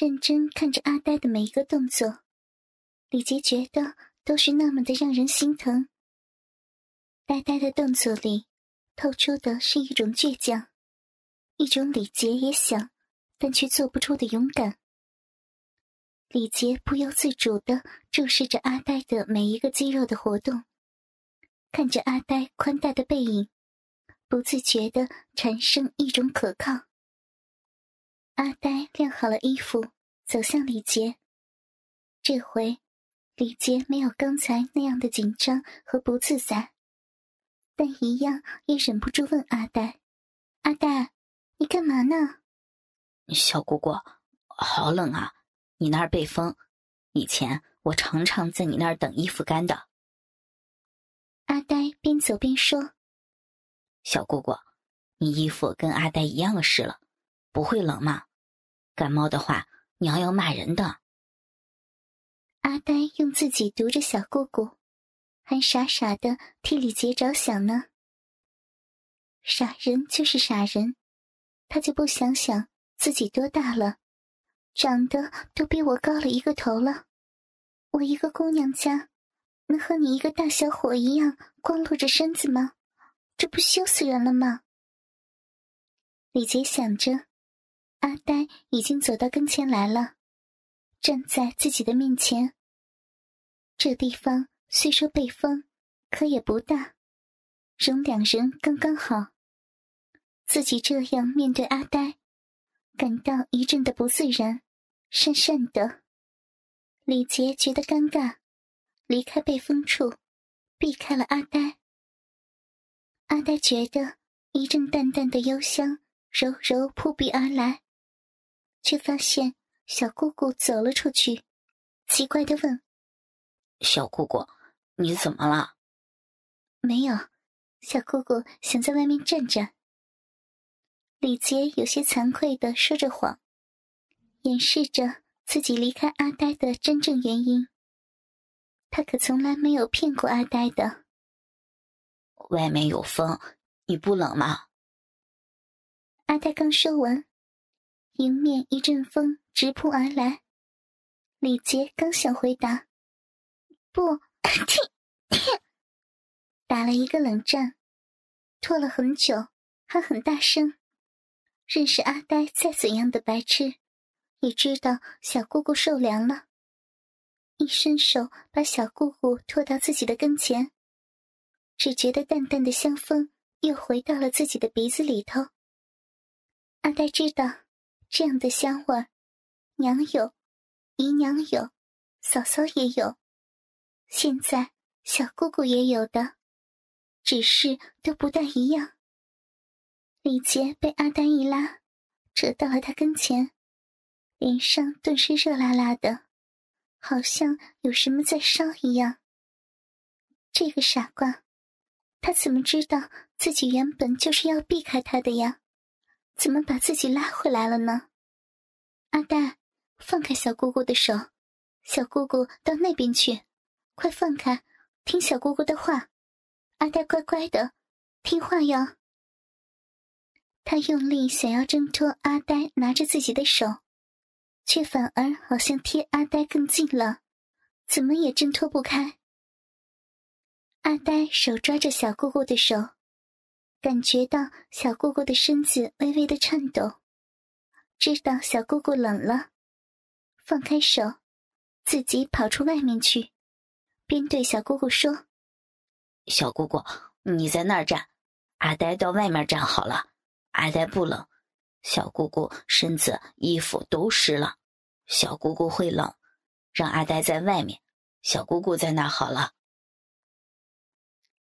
认真看着阿呆的每一个动作，李杰觉得都是那么的让人心疼。呆呆的动作里，透出的是一种倔强，一种李杰也想，但却做不出的勇敢。李杰不由自主的注视着阿呆的每一个肌肉的活动，看着阿呆宽大的背影，不自觉的产生一种可靠。阿呆晾好了衣服，走向李杰。这回，李杰没有刚才那样的紧张和不自在，但一样也忍不住问阿呆：“阿呆，你干嘛呢？”小姑姑，好冷啊！你那儿被风。以前我常常在你那儿等衣服干的。阿呆边走边说：“小姑姑，你衣服跟阿呆一样湿了，不会冷吗？”感冒的话，娘要骂人的。阿呆用自己读着小姑姑，还傻傻的替李杰着想呢。傻人就是傻人，他就不想想自己多大了，长得都比我高了一个头了。我一个姑娘家，能和你一个大小伙一样光露着身子吗？这不羞死人了吗？李杰想着。阿呆已经走到跟前来了，站在自己的面前。这地方虽说被封，可也不大，容两人刚刚好。自己这样面对阿呆，感到一阵的不自然，讪讪的。李杰觉得尴尬，离开被封处，避开了阿呆。阿呆觉得一阵淡淡的幽香柔柔扑鼻而来。却发现小姑姑走了出去，奇怪的问：“小姑姑，你怎么了？”“没有。”小姑姑想在外面站站。李杰有些惭愧的说着谎，掩饰着自己离开阿呆的真正原因。他可从来没有骗过阿呆的。外面有风，你不冷吗？阿呆刚说完。迎面一阵风直扑而来，李杰刚想回答，不，打了一个冷战，拖了很久，还很大声。认识阿呆再怎样的白痴，也知道小姑姑受凉了。一伸手把小姑姑拖到自己的跟前，只觉得淡淡的香风又回到了自己的鼻子里头。阿呆知道。这样的香味，娘有，姨娘有，嫂嫂也有，现在小姑姑也有的，只是都不大一样。李杰被阿丹一拉，扯到了他跟前，脸上顿时热辣辣的，好像有什么在烧一样。这个傻瓜，他怎么知道自己原本就是要避开他的呀？怎么把自己拉回来了呢？阿呆，放开小姑姑的手，小姑姑到那边去，快放开，听小姑姑的话。阿呆乖乖的，听话哟。他用力想要挣脱阿呆拿着自己的手，却反而好像贴阿呆更近了，怎么也挣脱不开。阿呆手抓着小姑姑的手。感觉到小姑姑的身子微微的颤抖，知道小姑姑冷了，放开手，自己跑出外面去，边对小姑姑说：“小姑姑，你在那儿站，阿呆到外面站好了。阿呆不冷，小姑姑身子衣服都湿了，小姑姑会冷，让阿呆在外面，小姑姑在那好了。”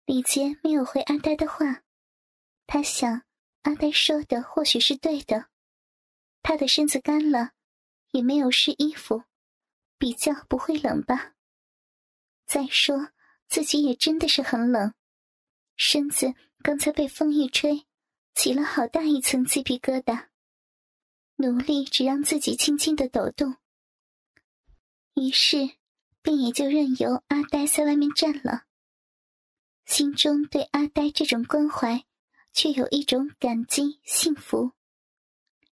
李杰没有回阿呆的话。他想，阿呆说的或许是对的。他的身子干了，也没有湿衣服，比较不会冷吧。再说，自己也真的是很冷，身子刚才被风一吹，起了好大一层鸡皮疙瘩。努力只让自己轻轻的抖动，于是便也就任由阿呆在外面站了。心中对阿呆这种关怀。却有一种感激、幸福，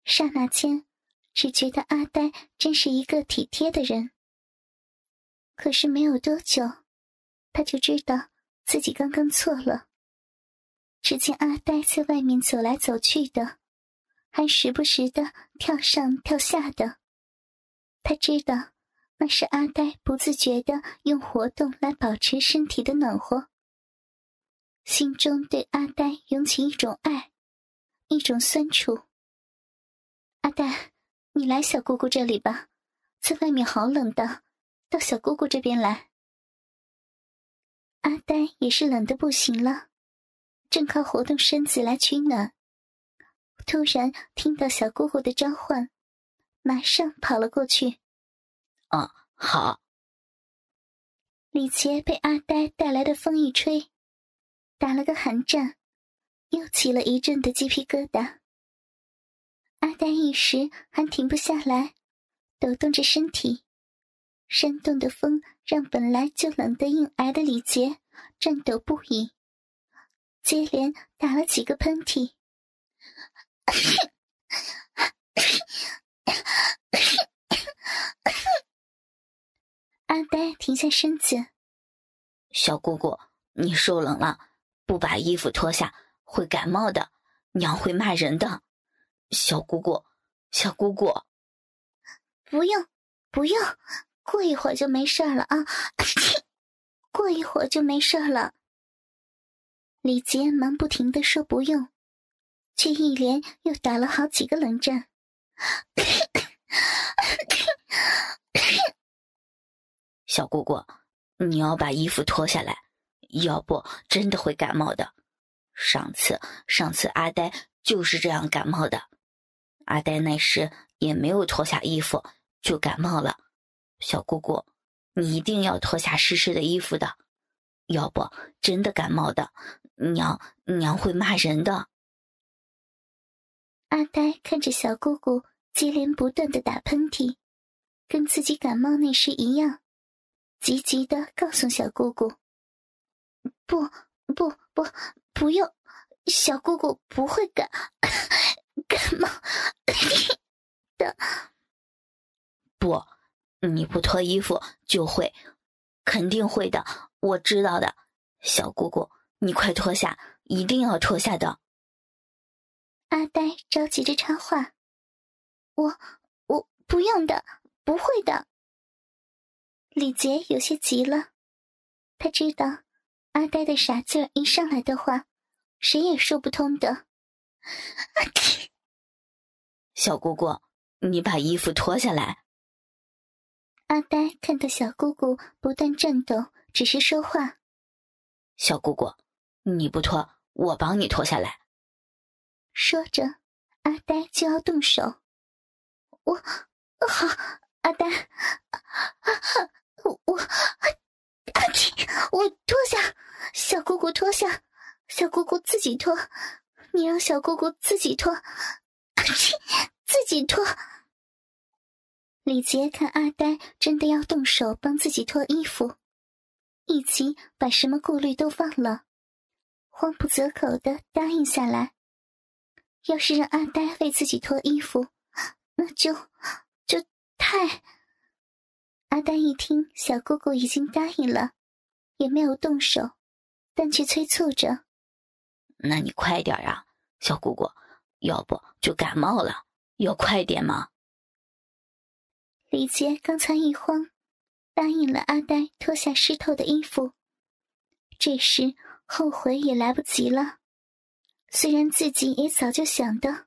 刹那间，只觉得阿呆真是一个体贴的人。可是没有多久，他就知道自己刚刚错了。只见阿呆在外面走来走去的，还时不时的跳上跳下的。他知道那是阿呆不自觉的用活动来保持身体的暖和，心中对阿呆涌起一种爱，一种酸楚。阿呆，你来小姑姑这里吧，在外面好冷的，到小姑姑这边来。阿呆也是冷的不行了。正靠活动身子来取暖，突然听到小姑姑的召唤，马上跑了过去。啊，好。李杰被阿呆带来的风一吹，打了个寒战，又起了一阵的鸡皮疙瘩。阿呆一时还停不下来，抖动着身体，山洞的风让本来就冷得硬挨的李杰颤抖不已。接连打了几个喷嚏，阿呆停下身子。小姑姑，你受冷了，不把衣服脱下会感冒的，娘会骂人的。小姑姑，小姑姑，不用，不用，过一会儿就没事了啊，过一会儿就没事了。李杰忙不停的说：“不用”，却一连又打了好几个冷战。小姑姑，你要把衣服脱下来，要不真的会感冒的。上次，上次阿呆就是这样感冒的。阿呆那时也没有脱下衣服就感冒了。小姑姑，你一定要脱下湿湿的衣服的，要不真的感冒的。娘娘会骂人的。阿呆看着小姑姑接连不断的打喷嚏，跟自己感冒那时一样，急急的告诉小姑姑：“不不不，不用，小姑姑不会感 感冒的。不，你不脱衣服就会，肯定会的，我知道的，小姑姑。”你快脱下，一定要脱下的。阿呆着急着插话：“我我不用的，不会的。”李杰有些急了，他知道阿呆的傻劲儿一上来的话，谁也说不通的。小姑姑，你把衣服脱下来。阿呆看到小姑姑不断颤抖，只是说话：“小姑姑。”你不脱，我帮你脱下来。说着，阿呆就要动手。我好，阿呆，我我阿嚏，我脱下，小姑姑脱下，小姑姑自己脱，你让小姑姑自己脱，阿嚏，自己脱。李杰看阿呆真的要动手帮自己脱衣服，一起把什么顾虑都忘了。慌不择口的答应下来。要是让阿呆为自己脱衣服，那就就太……阿呆一听小姑姑已经答应了，也没有动手，但却催促着：“那你快点啊，小姑姑，要不就感冒了，要快点嘛。”李杰刚才一慌，答应了阿呆脱下湿透的衣服，这时。后悔也来不及了。虽然自己也早就想到，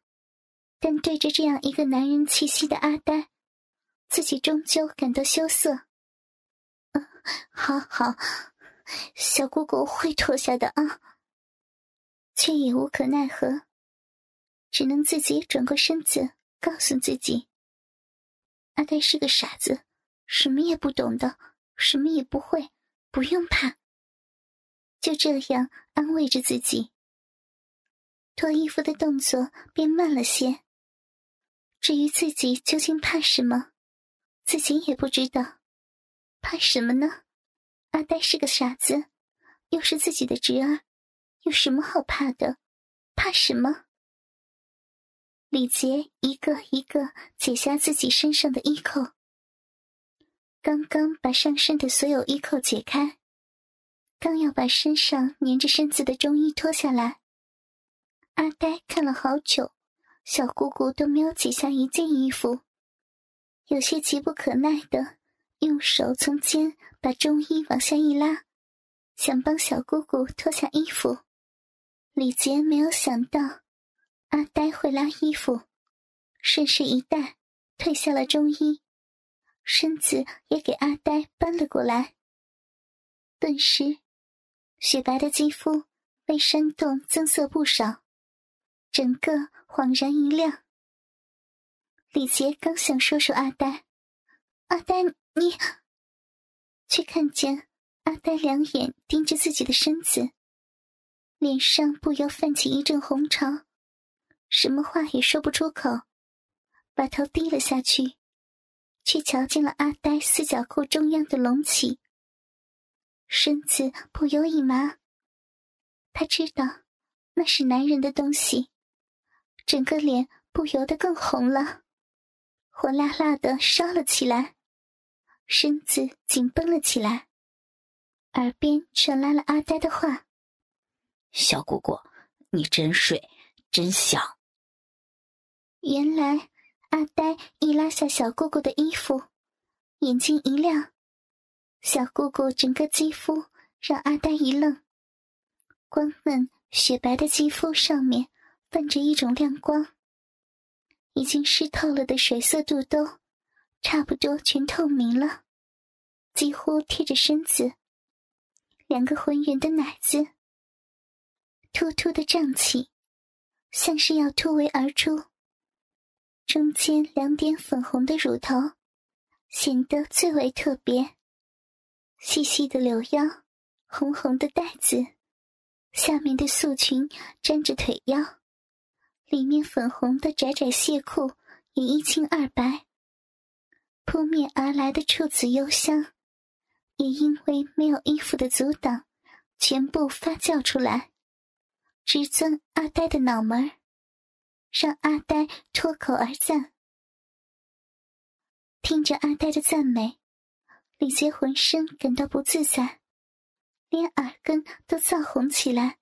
但对着这样一个男人气息的阿呆，自己终究感到羞涩。嗯，好好，小姑姑会脱下的啊。却也无可奈何，只能自己转过身子，告诉自己：阿呆是个傻子，什么也不懂的，什么也不会，不用怕。就这样安慰着自己，脱衣服的动作变慢了些。至于自己究竟怕什么，自己也不知道。怕什么呢？阿呆是个傻子，又是自己的侄儿，有什么好怕的？怕什么？李杰一个一个解下自己身上的衣扣，刚刚把上身的所有衣扣解开，刚要把身上粘着身子的中衣脱下来，阿呆看了好久，小姑姑都没有解下一件衣服，有些急不可耐的用手从肩把中衣往下一拉，想帮小姑姑脱下衣服。李杰没有想到。阿呆会拉衣服，顺势一带，褪下了中衣，身子也给阿呆搬了过来。顿时，雪白的肌肤被山洞增色不少，整个恍然一亮。李杰刚想说说阿呆，阿呆你，却看见阿呆两眼盯着自己的身子，脸上不由泛起一阵红潮。什么话也说不出口，把头低了下去，却瞧见了阿呆四角裤中央的隆起，身子不由一麻。他知道那是男人的东西，整个脸不由得更红了，火辣辣的烧了起来，身子紧绷了起来，耳边传来了阿呆的话：“小姑姑，你真水，真香。”原来阿呆一拉下小姑姑的衣服，眼睛一亮，小姑姑整个肌肤让阿呆一愣，光嫩雪白的肌肤上面泛着一种亮光，已经湿透了的水色肚兜差不多全透明了，几乎贴着身子，两个浑圆的奶子突突的胀起，像是要突围而出。中间两点粉红的乳头，显得最为特别。细细的柳腰，红红的带子，下面的素裙粘着腿腰，里面粉红的窄窄亵裤也一清二白。扑面而来的处子幽香，也因为没有衣服的阻挡，全部发酵出来，直钻阿呆的脑门。让阿呆脱口而赞，听着阿呆的赞美，李杰浑身感到不自在，连耳根都燥红起来，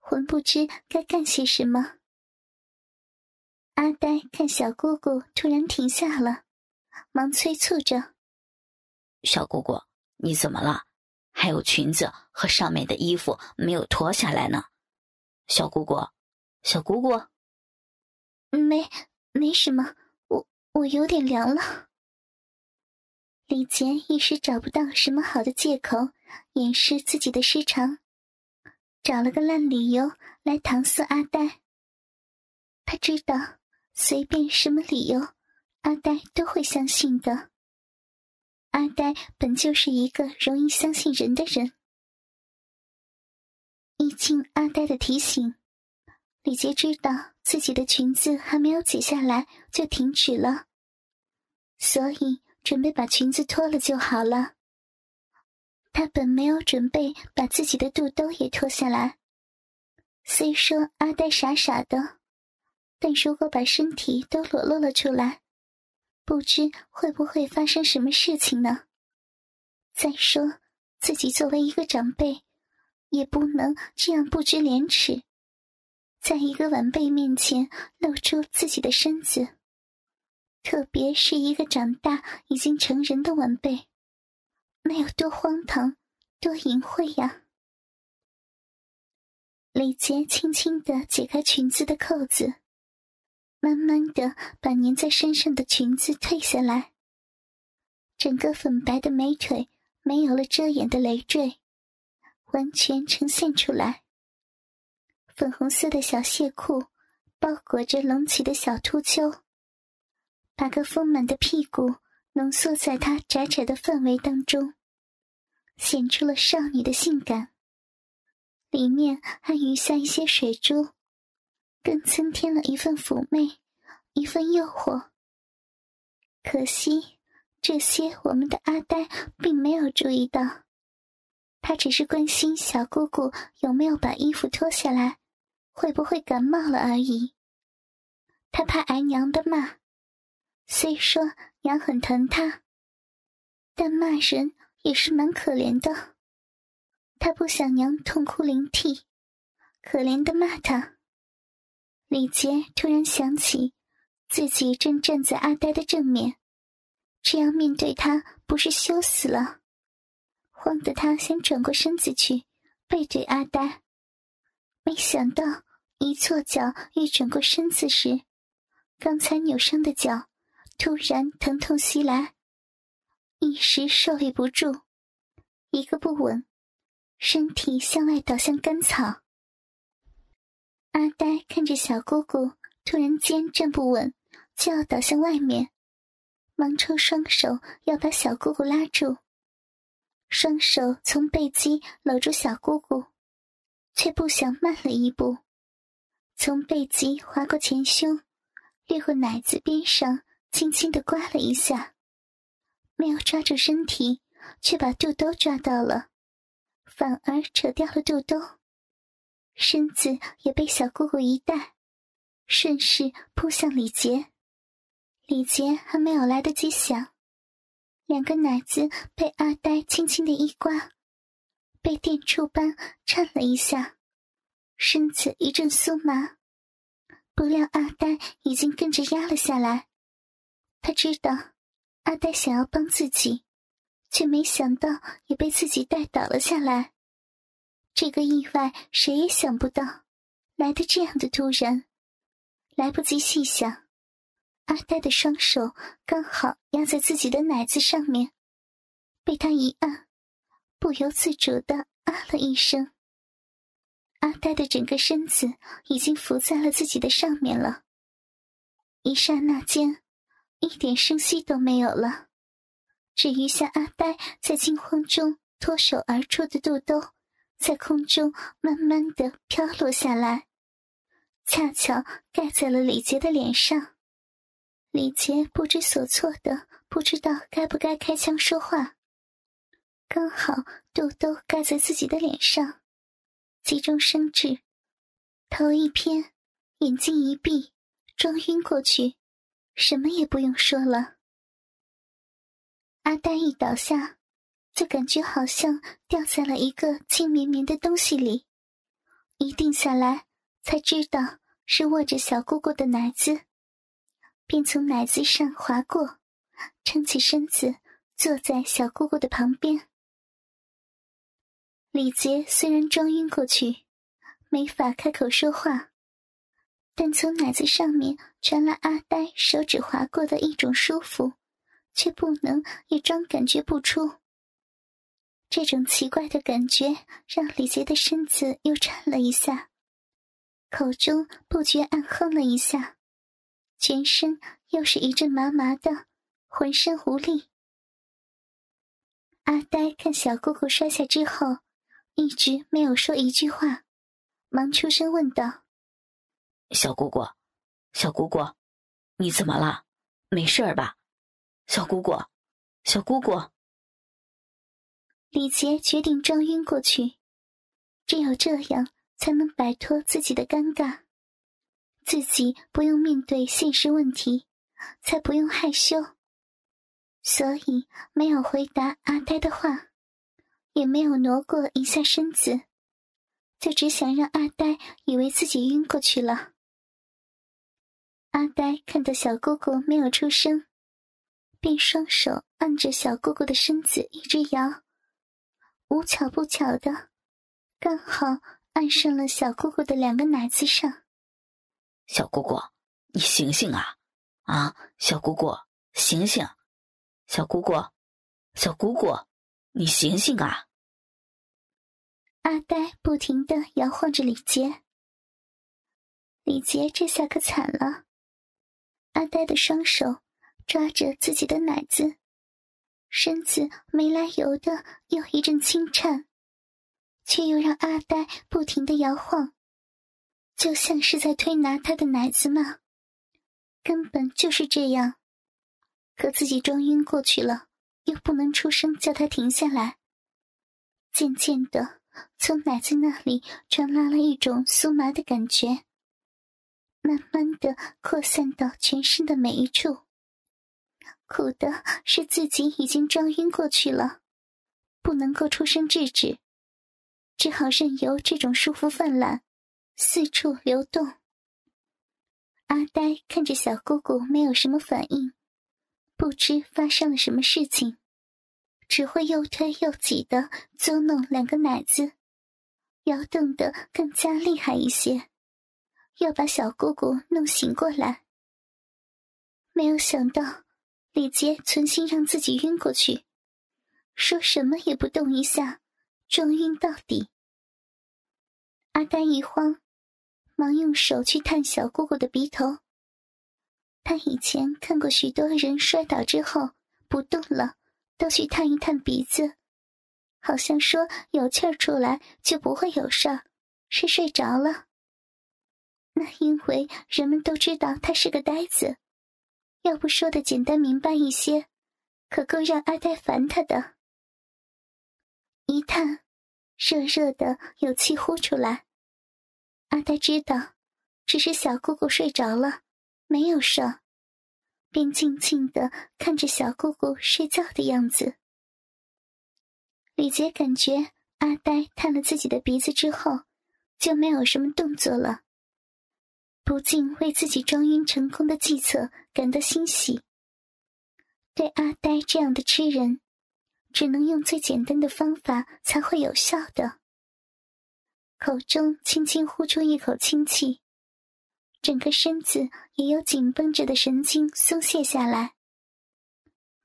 浑不知该干些什么。阿呆看小姑姑突然停下了，忙催促着：“小姑姑，你怎么了？还有裙子和上面的衣服没有脱下来呢。”小姑姑，小姑姑。没，没什么，我我有点凉了。李杰一时找不到什么好的借口掩饰自己的失常，找了个烂理由来搪塞阿呆。他知道，随便什么理由，阿呆都会相信的。阿呆本就是一个容易相信人的人。一经阿呆的提醒。李杰知道自己的裙子还没有解下来就停止了，所以准备把裙子脱了就好了。他本没有准备把自己的肚兜也脱下来。虽说阿呆傻傻的，但如果把身体都裸露了出来，不知会不会发生什么事情呢？再说自己作为一个长辈，也不能这样不知廉耻。在一个晚辈面前露出自己的身子，特别是一个长大已经成人的晚辈，那有多荒唐，多淫秽呀！李杰轻轻的解开裙子的扣子，慢慢的把粘在身上的裙子褪下来，整个粉白的美腿没有了遮掩的累赘，完全呈现出来。粉红色的小亵裤包裹着隆起的小凸丘，把个丰满的屁股浓缩在她窄窄的范围当中，显出了少女的性感。里面还余下一些水珠，更增添了一份妩媚，一份诱惑。可惜这些我们的阿呆并没有注意到，他只是关心小姑姑有没有把衣服脱下来。会不会感冒了而已。他怕挨娘的骂。虽说娘很疼他，但骂人也是蛮可怜的。他不想娘痛哭流涕，可怜的骂他。李杰突然想起，自己正站在阿呆的正面，这样面对他不是羞死了？慌得他先转过身子去，背对阿呆。没想到一错脚，一转过身子时，刚才扭伤的脚突然疼痛袭来，一时受力不住，一个不稳。身体向外倒向干草。阿呆看着小姑姑突然间站不稳，就要倒向外面，忙抽双手要把小姑姑拉住，双手从背脊搂住小姑姑，却不想慢了一步，从背脊划过前胸，掠过奶子边上，轻轻的刮了一下，没有抓住身体，却把肚兜抓到了。反而扯掉了肚兜，身子也被小姑姑一带，顺势扑向李杰。李杰还没有来得及想，两个奶子被阿呆轻轻的一刮，被电触般颤了一下，身子一阵酥麻。不料阿呆已经跟着压了下来，他知道阿呆想要帮自己。却没想到也被自己带倒了下来，这个意外谁也想不到，来的这样的突然，来不及细想，阿呆的双手刚好压在自己的奶子上面，被他一按，不由自主的啊了一声。阿呆的整个身子已经浮在了自己的上面了，一刹那间，一点声息都没有了。只余下阿呆在惊慌中脱手而出的肚兜，在空中慢慢的飘落下来，恰巧盖在了李杰的脸上。李杰不知所措的，不知道该不该开枪说话。刚好肚兜盖在自己的脸上，急中生智，头一偏，眼睛一闭，装晕过去，什么也不用说了。阿呆一倒下，就感觉好像掉在了一个轻绵绵的东西里。一定下来，才知道是握着小姑姑的奶子，便从奶子上滑过，撑起身子坐在小姑姑的旁边。李杰虽然装晕过去，没法开口说话，但从奶子上面传来阿呆手指划过的一种舒服。却不能也装感觉不出。这种奇怪的感觉让李杰的身子又颤了一下，口中不觉暗哼了一下，全身又是一阵麻麻的，浑身无力。阿呆看小姑姑摔下之后，一直没有说一句话，忙出声问道：“小姑姑，小姑姑，你怎么了？没事吧？”小姑姑，小姑姑。李杰决定装晕过去，只有这样才能摆脱自己的尴尬，自己不用面对现实问题，才不用害羞。所以没有回答阿呆的话，也没有挪过一下身子，就只想让阿呆以为自己晕过去了。阿呆看到小姑姑没有出声。便双手按着小姑姑的身子一直摇，无巧不巧的，刚好按上了小姑姑的两个奶子上。小姑姑，你醒醒啊！啊，小姑姑，醒醒！小姑姑，小姑姑，你醒醒啊！阿呆不停的摇晃着李杰，李杰这下可惨了，阿呆的双手。抓着自己的奶子，身子没来由的又一阵轻颤，却又让阿呆不停的摇晃，就像是在推拿他的奶子嘛。根本就是这样，可自己装晕过去了，又不能出声叫他停下来。渐渐的，从奶子那里传来了一种酥麻的感觉，慢慢的扩散到全身的每一处。苦的是自己已经装晕过去了，不能够出声制止，只好任由这种舒服泛滥，四处流动。阿呆看着小姑姑没有什么反应，不知发生了什么事情，只会又推又挤的捉弄两个奶子，摇动的更加厉害一些，要把小姑姑弄醒过来。没有想到李杰存心让自己晕过去，说什么也不动一下，撞晕到底。阿呆一慌。忙用手去探小姑姑的鼻头。他以前看过许多人摔倒之后不动了，都去探一探鼻子，好像说有气儿出来就不会有事儿，是睡着了。那因为人们都知道他是个呆子，要不说的简单明白一些，可够让阿呆烦他的。一探，热热的有气呼出来。阿呆知道，只是小姑姑睡着了，没有事，便静静的看着小姑姑睡觉的样子。李杰感觉阿呆探了自己的鼻子之后，就没有什么动作了，不禁为自己装晕成功的计策感到欣喜。对阿呆这样的痴人，只能用最简单的方法才会有效的。口中轻轻呼出一口清气，整个身子也有紧绷着的神经松懈下来。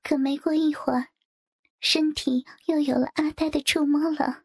可没过一会儿，身体又有了阿呆的触摸了。